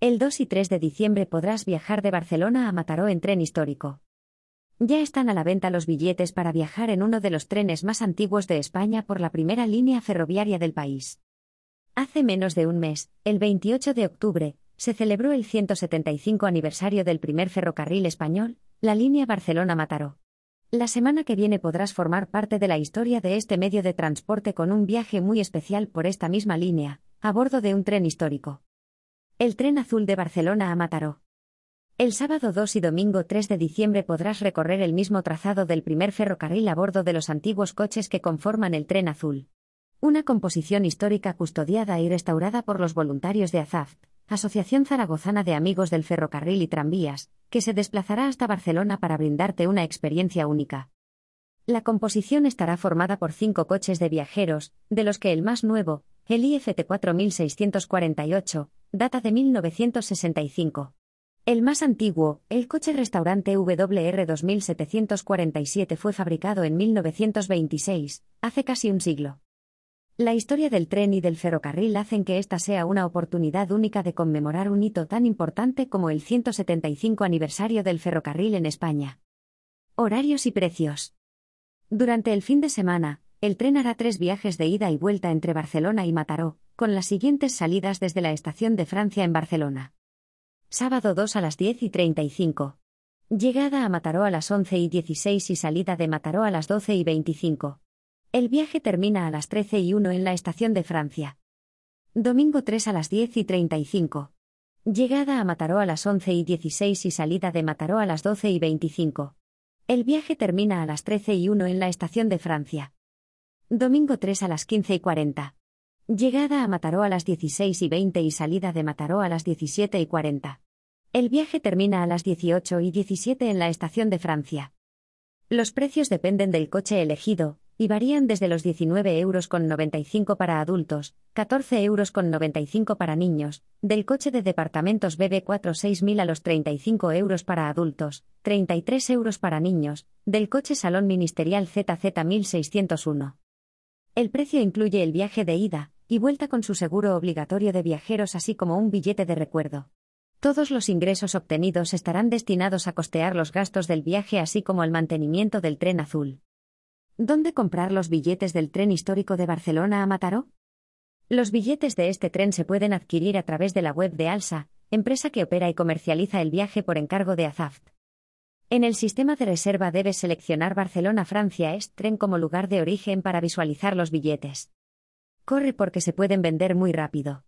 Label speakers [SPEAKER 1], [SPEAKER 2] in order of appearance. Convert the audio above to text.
[SPEAKER 1] El 2 y 3 de diciembre podrás viajar de Barcelona a Mataró en tren histórico. Ya están a la venta los billetes para viajar en uno de los trenes más antiguos de España por la primera línea ferroviaria del país. Hace menos de un mes, el 28 de octubre, se celebró el 175 aniversario del primer ferrocarril español, la línea Barcelona-Mataró. La semana que viene podrás formar parte de la historia de este medio de transporte con un viaje muy especial por esta misma línea, a bordo de un tren histórico. El tren azul de Barcelona a Mataró. El sábado 2 y domingo 3 de diciembre podrás recorrer el mismo trazado del primer ferrocarril a bordo de los antiguos coches que conforman el tren azul. Una composición histórica custodiada y restaurada por los voluntarios de AZAFT, Asociación Zaragozana de Amigos del Ferrocarril y Tranvías, que se desplazará hasta Barcelona para brindarte una experiencia única. La composición estará formada por cinco coches de viajeros, de los que el más nuevo, el IFT 4648, data de 1965. El más antiguo, el coche restaurante WR 2747 fue fabricado en 1926, hace casi un siglo. La historia del tren y del ferrocarril hacen que esta sea una oportunidad única de conmemorar un hito tan importante como el 175 aniversario del ferrocarril en España. Horarios y precios. Durante el fin de semana, el tren hará tres viajes de ida y vuelta entre Barcelona y Mataró, con las siguientes salidas desde la estación de Francia en Barcelona. Sábado 2 a las 10 y 35. Llegada a Mataró a las 11 y 16 y salida de Mataró a las 12 y 25. El viaje termina a las 13 y 1 en la estación de Francia. Domingo 3 a las 10 y 35. Llegada a Mataró a las 11 y 16 y salida de Mataró a las 12 y 25. El viaje termina a las 13 y 1 en la estación de Francia. Domingo 3 a las 15 y 40. Llegada a Mataró a las 16 y 20 y salida de Mataró a las 17 y 40. El viaje termina a las 18 y 17 en la estación de Francia. Los precios dependen del coche elegido, y varían desde los 19 euros con 95 para adultos, 14 euros con 95 para niños, del coche de departamentos BB4 6000 a los 35 euros para adultos, 33 euros para niños, del coche salón ministerial ZZ 1601. El precio incluye el viaje de ida y vuelta con su seguro obligatorio de viajeros así como un billete de recuerdo. Todos los ingresos obtenidos estarán destinados a costear los gastos del viaje así como al mantenimiento del tren azul. ¿Dónde comprar los billetes del tren histórico de Barcelona a Mataró? Los billetes de este tren se pueden adquirir a través de la web de Alsa, empresa que opera y comercializa el viaje por encargo de Azaft. En el sistema de reserva debes seleccionar Barcelona-Francia Est Tren como lugar de origen para visualizar los billetes. Corre porque se pueden vender muy rápido.